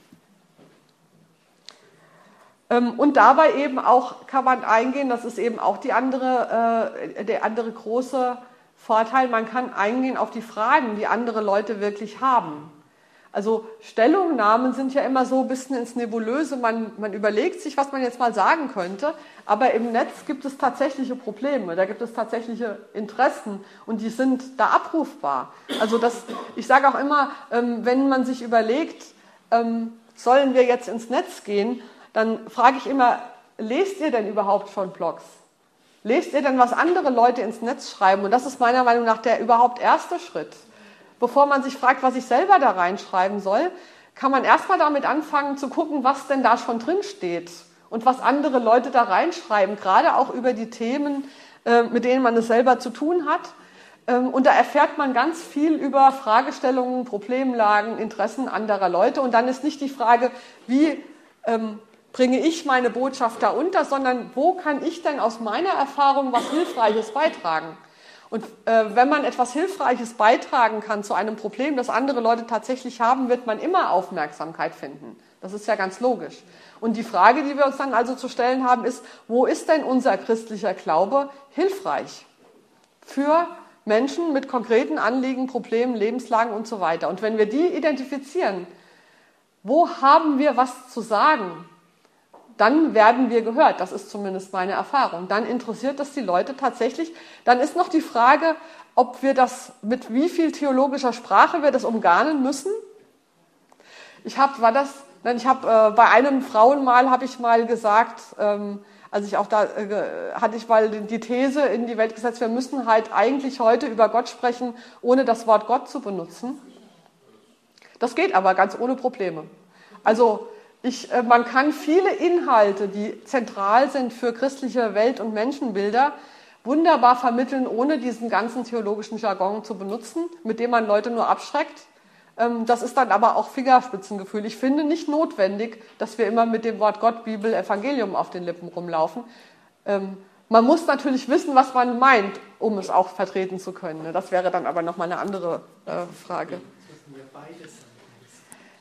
Ähm, und dabei eben auch kann man eingehen, das ist eben auch die andere, äh, der andere große Vorteil, man kann eingehen auf die Fragen, die andere Leute wirklich haben. Also Stellungnahmen sind ja immer so ein bisschen ins Nebulöse. Man, man überlegt sich, was man jetzt mal sagen könnte, aber im Netz gibt es tatsächliche Probleme, da gibt es tatsächliche Interessen und die sind da abrufbar. Also das, ich sage auch immer, ähm, wenn man sich überlegt, ähm, sollen wir jetzt ins Netz gehen, dann frage ich immer, lest ihr denn überhaupt schon Blogs? Lest ihr denn, was andere Leute ins Netz schreiben? Und das ist meiner Meinung nach der überhaupt erste Schritt. Bevor man sich fragt, was ich selber da reinschreiben soll, kann man erstmal damit anfangen zu gucken, was denn da schon drin steht und was andere Leute da reinschreiben, gerade auch über die Themen, äh, mit denen man es selber zu tun hat. Ähm, und da erfährt man ganz viel über Fragestellungen, Problemlagen, Interessen anderer Leute. Und dann ist nicht die Frage, wie ähm, bringe ich meine Botschaft da unter, sondern wo kann ich denn aus meiner Erfahrung was Hilfreiches beitragen? Und äh, wenn man etwas Hilfreiches beitragen kann zu einem Problem, das andere Leute tatsächlich haben, wird man immer Aufmerksamkeit finden. Das ist ja ganz logisch. Und die Frage, die wir uns dann also zu stellen haben, ist, wo ist denn unser christlicher Glaube hilfreich für Menschen mit konkreten Anliegen, Problemen, Lebenslagen und so weiter? Und wenn wir die identifizieren, wo haben wir was zu sagen? Dann werden wir gehört. Das ist zumindest meine Erfahrung. Dann interessiert das die Leute tatsächlich. Dann ist noch die Frage, ob wir das mit wie viel theologischer Sprache wir das umgarnen müssen. Ich habe, war das, nein, ich habe äh, bei einem Frauenmal habe ich mal gesagt, ähm, also ich auch da äh, hatte ich mal die These in die Welt gesetzt, wir müssen halt eigentlich heute über Gott sprechen, ohne das Wort Gott zu benutzen. Das geht aber ganz ohne Probleme. Also ich, äh, man kann viele Inhalte, die zentral sind für christliche Welt- und Menschenbilder, wunderbar vermitteln, ohne diesen ganzen theologischen Jargon zu benutzen, mit dem man Leute nur abschreckt. Ähm, das ist dann aber auch Fingerspitzengefühl. Ich finde nicht notwendig, dass wir immer mit dem Wort Gott, Bibel, Evangelium auf den Lippen rumlaufen. Ähm, man muss natürlich wissen, was man meint, um es auch vertreten zu können. Das wäre dann aber nochmal eine andere äh, Frage.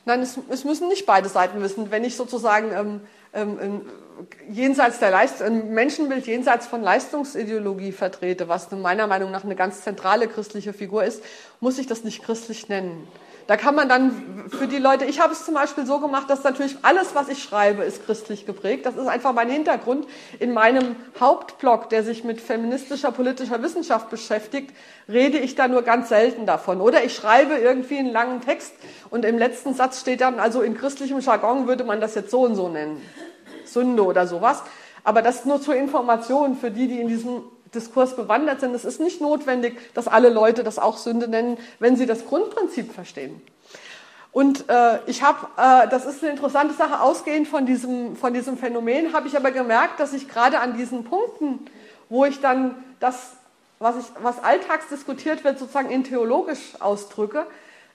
Nein, es, es, müssen nicht beide Seiten wissen. Wenn ich sozusagen ähm, ähm, jenseits der Leist ein Menschenbild jenseits von Leistungsideologie vertrete, was meiner Meinung nach eine ganz zentrale christliche Figur ist, muss ich das nicht christlich nennen. Da kann man dann für die Leute, ich habe es zum Beispiel so gemacht, dass natürlich alles, was ich schreibe, ist christlich geprägt. Das ist einfach mein Hintergrund. In meinem Hauptblog, der sich mit feministischer, politischer Wissenschaft beschäftigt, rede ich da nur ganz selten davon. Oder ich schreibe irgendwie einen langen Text und im letzten Satz steht dann, also in christlichem Jargon würde man das jetzt so und so nennen. Sünde oder sowas. Aber das nur zur Information für die, die in diesem Diskurs bewandert sind. Es ist nicht notwendig, dass alle Leute das auch Sünde nennen, wenn sie das Grundprinzip verstehen. Und äh, ich habe, äh, das ist eine interessante Sache, ausgehend von diesem, von diesem Phänomen, habe ich aber gemerkt, dass ich gerade an diesen Punkten, wo ich dann das, was, ich, was alltags diskutiert wird, sozusagen in theologisch ausdrücke,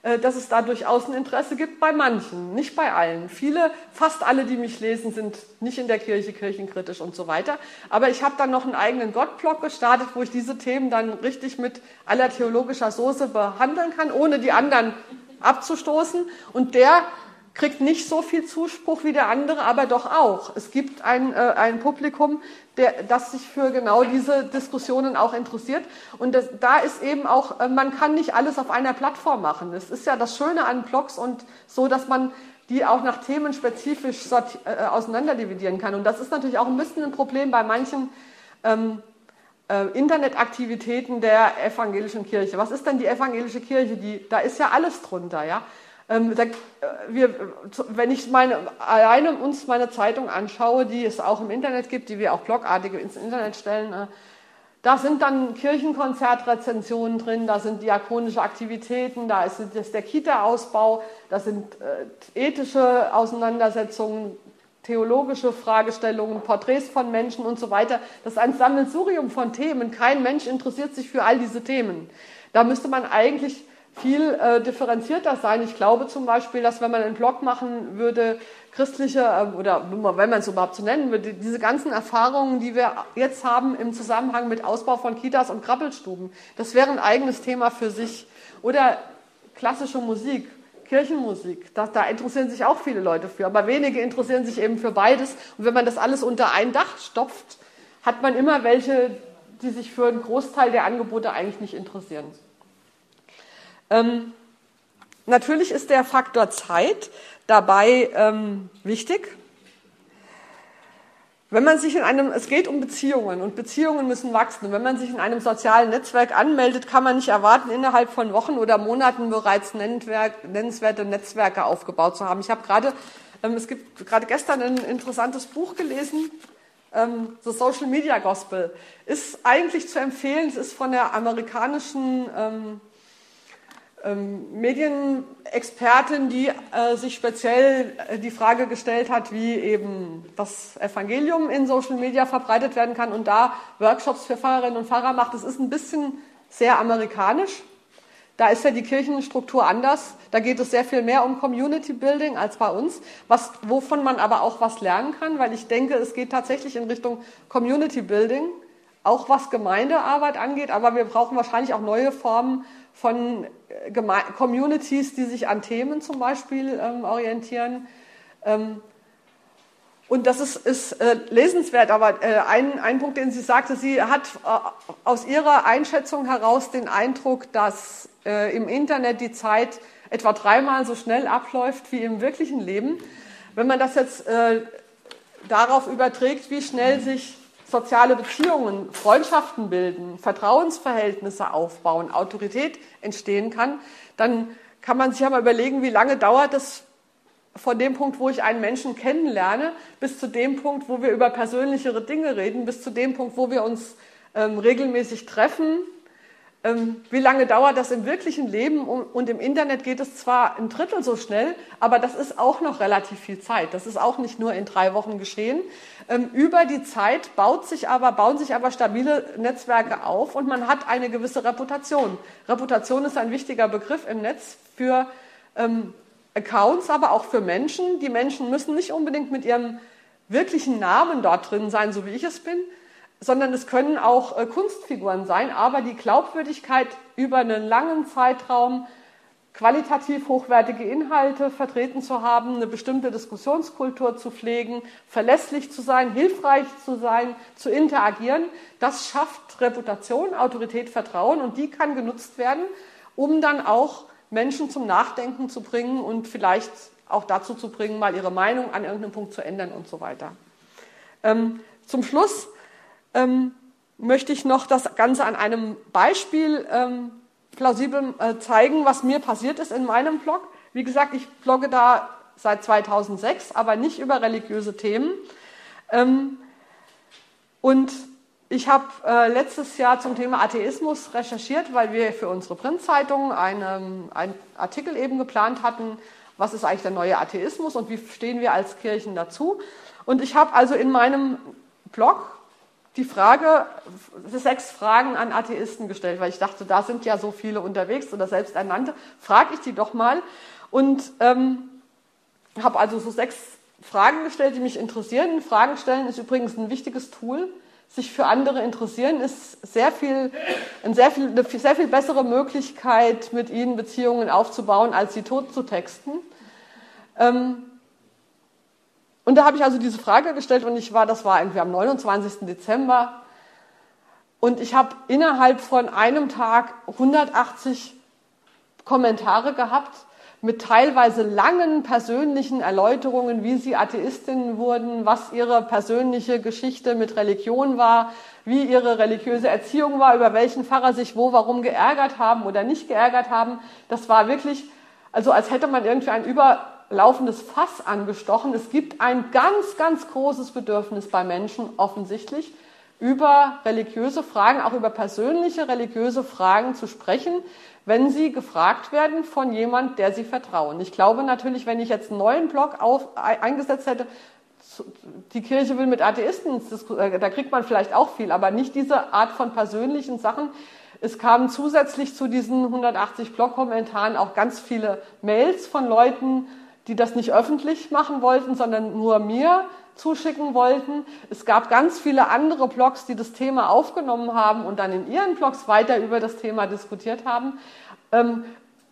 dass es da durchaus ein Interesse gibt bei manchen, nicht bei allen. Viele, fast alle, die mich lesen, sind nicht in der Kirche kirchenkritisch und so weiter. Aber ich habe dann noch einen eigenen Gottblock gestartet, wo ich diese Themen dann richtig mit aller theologischer Soße behandeln kann, ohne die anderen abzustoßen. Und der kriegt nicht so viel Zuspruch wie der andere, aber doch auch. Es gibt ein, äh, ein Publikum, der, das sich für genau diese Diskussionen auch interessiert. Und das, da ist eben auch, äh, man kann nicht alles auf einer Plattform machen. Es ist ja das Schöne an Blogs und so, dass man die auch nach Themen spezifisch äh, auseinanderdividieren kann. Und das ist natürlich auch ein bisschen ein Problem bei manchen ähm, äh, Internetaktivitäten der evangelischen Kirche. Was ist denn die evangelische Kirche? Die, da ist ja alles drunter, ja. Ähm, da, äh, wir, wenn ich meine, alleine uns meine Zeitung anschaue, die es auch im Internet gibt, die wir auch blogartig ins Internet stellen, äh, da sind dann Kirchenkonzertrezensionen drin, da sind diakonische Aktivitäten, da ist, ist der Kita-Ausbau, da sind äh, ethische Auseinandersetzungen, theologische Fragestellungen, Porträts von Menschen und so weiter. Das ist ein Sammelsurium von Themen. Kein Mensch interessiert sich für all diese Themen. Da müsste man eigentlich viel äh, differenzierter sein. Ich glaube zum Beispiel, dass wenn man einen Blog machen würde, christliche, äh, oder wenn man es überhaupt so nennen würde, diese ganzen Erfahrungen, die wir jetzt haben im Zusammenhang mit Ausbau von Kitas und Krabbelstuben, das wäre ein eigenes Thema für sich. Oder klassische Musik, Kirchenmusik, da, da interessieren sich auch viele Leute für, aber wenige interessieren sich eben für beides. Und wenn man das alles unter ein Dach stopft, hat man immer welche, die sich für einen Großteil der Angebote eigentlich nicht interessieren. Ähm, natürlich ist der Faktor Zeit dabei ähm, wichtig. Wenn man sich in einem, es geht um Beziehungen und Beziehungen müssen wachsen. Und wenn man sich in einem sozialen Netzwerk anmeldet, kann man nicht erwarten, innerhalb von Wochen oder Monaten bereits nennenswerte Netzwerke aufgebaut zu haben. Ich habe gerade, ähm, es gibt gerade gestern ein interessantes Buch gelesen, ähm, The Social Media Gospel. Ist eigentlich zu empfehlen, es ist von der amerikanischen ähm, Medienexpertin, die äh, sich speziell äh, die Frage gestellt hat, wie eben das Evangelium in Social Media verbreitet werden kann und da Workshops für Pfarrerinnen und Pfarrer macht. Das ist ein bisschen sehr amerikanisch. Da ist ja die Kirchenstruktur anders. Da geht es sehr viel mehr um Community Building als bei uns, was, wovon man aber auch was lernen kann, weil ich denke, es geht tatsächlich in Richtung Community Building, auch was Gemeindearbeit angeht, aber wir brauchen wahrscheinlich auch neue Formen von äh, Communities, die sich an Themen zum Beispiel ähm, orientieren. Ähm, Und das ist, ist äh, lesenswert, aber äh, ein, ein Punkt, den sie sagte, sie hat äh, aus ihrer Einschätzung heraus den Eindruck, dass äh, im Internet die Zeit etwa dreimal so schnell abläuft wie im wirklichen Leben. Wenn man das jetzt äh, darauf überträgt, wie schnell sich soziale Beziehungen, Freundschaften bilden, Vertrauensverhältnisse aufbauen, Autorität entstehen kann, dann kann man sich ja mal überlegen, wie lange dauert es von dem Punkt, wo ich einen Menschen kennenlerne, bis zu dem Punkt, wo wir über persönlichere Dinge reden, bis zu dem Punkt, wo wir uns ähm, regelmäßig treffen. Ähm, wie lange dauert das im wirklichen Leben? Und im Internet geht es zwar ein Drittel so schnell, aber das ist auch noch relativ viel Zeit. Das ist auch nicht nur in drei Wochen geschehen. Ähm, über die Zeit baut sich aber, bauen sich aber stabile Netzwerke auf und man hat eine gewisse Reputation. Reputation ist ein wichtiger Begriff im Netz für ähm, Accounts, aber auch für Menschen. Die Menschen müssen nicht unbedingt mit ihrem wirklichen Namen dort drin sein, so wie ich es bin, sondern es können auch äh, Kunstfiguren sein, aber die Glaubwürdigkeit über einen langen Zeitraum qualitativ hochwertige Inhalte vertreten zu haben, eine bestimmte Diskussionskultur zu pflegen, verlässlich zu sein, hilfreich zu sein, zu interagieren, das schafft Reputation, Autorität, Vertrauen und die kann genutzt werden, um dann auch Menschen zum Nachdenken zu bringen und vielleicht auch dazu zu bringen, mal ihre Meinung an irgendeinem Punkt zu ändern und so weiter. Ähm, zum Schluss ähm, möchte ich noch das Ganze an einem Beispiel ähm, plausibel äh, zeigen, was mir passiert ist in meinem Blog. Wie gesagt, ich blogge da seit 2006, aber nicht über religiöse Themen. Ähm, und ich habe äh, letztes Jahr zum Thema Atheismus recherchiert, weil wir für unsere Printzeitung einen, einen Artikel eben geplant hatten, was ist eigentlich der neue Atheismus und wie stehen wir als Kirchen dazu. Und ich habe also in meinem Blog die Frage, sechs Fragen an Atheisten gestellt, weil ich dachte, da sind ja so viele unterwegs oder selbsternannte, frage ich die doch mal und ähm, habe also so sechs Fragen gestellt, die mich interessieren. Fragen stellen ist übrigens ein wichtiges Tool sich für andere interessieren, ist sehr viel, ein sehr viel, eine sehr viel bessere Möglichkeit, mit ihnen Beziehungen aufzubauen, als sie tot zu texten. Ähm, und da habe ich also diese Frage gestellt und ich war, das war irgendwie am 29. Dezember und ich habe innerhalb von einem Tag 180 Kommentare gehabt mit teilweise langen persönlichen Erläuterungen, wie sie Atheistinnen wurden, was ihre persönliche Geschichte mit Religion war, wie ihre religiöse Erziehung war, über welchen Pfarrer sich wo, warum geärgert haben oder nicht geärgert haben. Das war wirklich, also als hätte man irgendwie ein überlaufendes Fass angestochen. Es gibt ein ganz, ganz großes Bedürfnis bei Menschen offensichtlich, über religiöse Fragen, auch über persönliche religiöse Fragen zu sprechen, wenn sie gefragt werden von jemand, der sie vertrauen. Ich glaube natürlich, wenn ich jetzt einen neuen Blog auf, eingesetzt hätte, die Kirche will mit Atheisten, äh, da kriegt man vielleicht auch viel, aber nicht diese Art von persönlichen Sachen. Es kamen zusätzlich zu diesen 180 Blog-Kommentaren auch ganz viele Mails von Leuten, die das nicht öffentlich machen wollten, sondern nur mir zuschicken wollten. Es gab ganz viele andere Blogs, die das Thema aufgenommen haben und dann in ihren Blogs weiter über das Thema diskutiert haben. Ähm,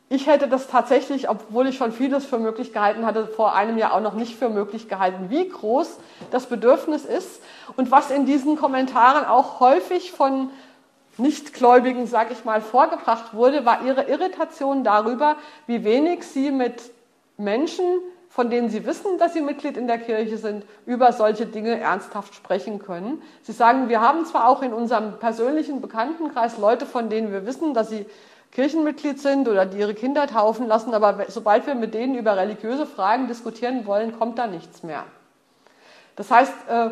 ich hätte das tatsächlich, obwohl ich schon vieles für möglich gehalten hatte, vor einem Jahr auch noch nicht für möglich gehalten, wie groß das Bedürfnis ist und was in diesen Kommentaren auch häufig von Nichtgläubigen, sage ich mal, vorgebracht wurde, war ihre Irritation darüber, wie wenig sie mit Menschen von denen sie wissen, dass sie Mitglied in der Kirche sind, über solche Dinge ernsthaft sprechen können. Sie sagen, wir haben zwar auch in unserem persönlichen Bekanntenkreis Leute, von denen wir wissen, dass sie Kirchenmitglied sind oder die ihre Kinder taufen lassen, aber sobald wir mit denen über religiöse Fragen diskutieren wollen, kommt da nichts mehr. Das heißt, äh,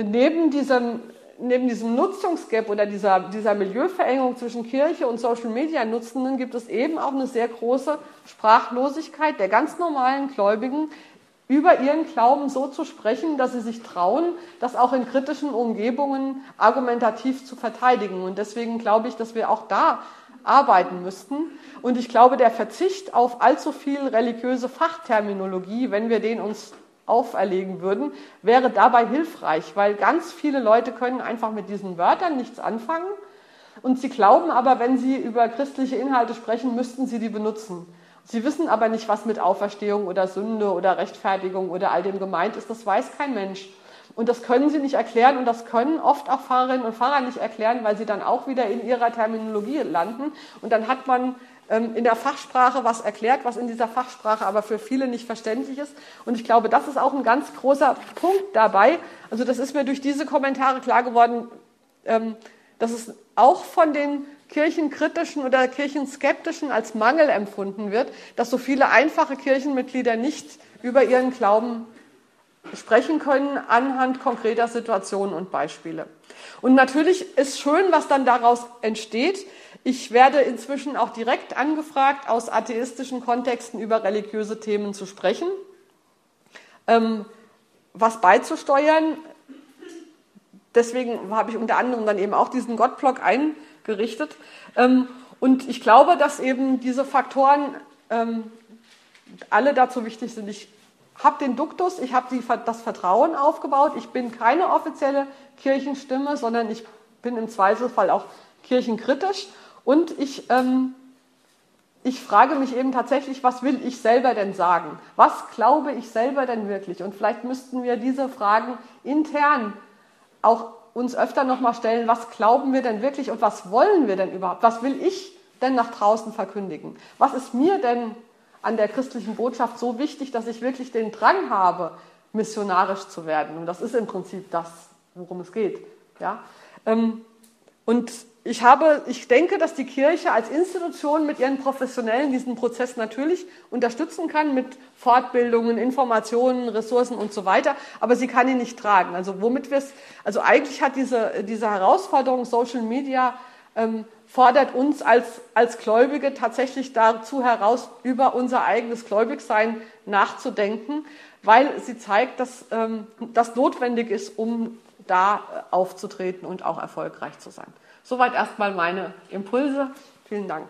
neben diesem neben diesem Nutzungsgap oder dieser, dieser Milieuverengung zwischen Kirche und Social Media Nutzenden gibt es eben auch eine sehr große Sprachlosigkeit der ganz normalen Gläubigen, über ihren Glauben so zu sprechen, dass sie sich trauen, das auch in kritischen Umgebungen argumentativ zu verteidigen. Und deswegen glaube ich, dass wir auch da arbeiten müssten. Und ich glaube, der Verzicht auf allzu viel religiöse Fachterminologie, wenn wir den uns auferlegen würden, wäre dabei hilfreich, weil ganz viele Leute können einfach mit diesen Wörtern nichts anfangen und sie glauben aber, wenn sie über christliche Inhalte sprechen, müssten sie die benutzen. Sie wissen aber nicht, was mit Auferstehung oder Sünde oder Rechtfertigung oder all dem gemeint ist. Das weiß kein Mensch. Und das können sie nicht erklären und das können oft auch Fahrerinnen und Fahrer nicht erklären, weil sie dann auch wieder in ihrer Terminologie landen. Und dann hat man in der Fachsprache was erklärt, was in dieser Fachsprache aber für viele nicht verständlich ist. Und ich glaube, das ist auch ein ganz großer Punkt dabei. Also das ist mir durch diese Kommentare klar geworden, ähm, dass es auch von den Kirchenkritischen oder Kirchenskeptischen als Mangel empfunden wird, dass so viele einfache Kirchenmitglieder nicht über ihren Glauben sprechen können anhand konkreter Situationen und Beispiele. Und natürlich ist schön, was dann daraus entsteht. Ich werde inzwischen auch direkt angefragt, aus atheistischen Kontexten über religiöse Themen zu sprechen, ähm, was beizusteuern. Deswegen habe ich unter anderem dann eben auch diesen Gottblock eingerichtet. Ähm, und ich glaube, dass eben diese Faktoren ähm, alle dazu wichtig sind. Ich habe den Duktus, ich habe das Vertrauen aufgebaut. Ich bin keine offizielle Kirchenstimme, sondern ich bin im Zweifelsfall auch kirchenkritisch. Und ich, ähm, ich frage mich eben tatsächlich, was will ich selber denn sagen? Was glaube ich selber denn wirklich? Und vielleicht müssten wir diese Fragen intern auch uns öfter nochmal stellen, was glauben wir denn wirklich und was wollen wir denn überhaupt? Was will ich denn nach draußen verkündigen? Was ist mir denn an der christlichen Botschaft so wichtig, dass ich wirklich den Drang habe, missionarisch zu werden. Und das ist im Prinzip das, worum es geht. Ja? Ähm, und ich, habe, ich denke, dass die Kirche als Institution mit ihren Professionellen diesen Prozess natürlich unterstützen kann mit Fortbildungen, Informationen, Ressourcen und so weiter, aber sie kann ihn nicht tragen. Also womit wir es, also eigentlich hat diese, diese Herausforderung Social Media ähm, fordert uns als, als Gläubige tatsächlich dazu heraus, über unser eigenes Gläubigsein nachzudenken, weil sie zeigt, dass ähm, das notwendig ist, um da aufzutreten und auch erfolgreich zu sein. Soweit erstmal meine Impulse. Vielen Dank.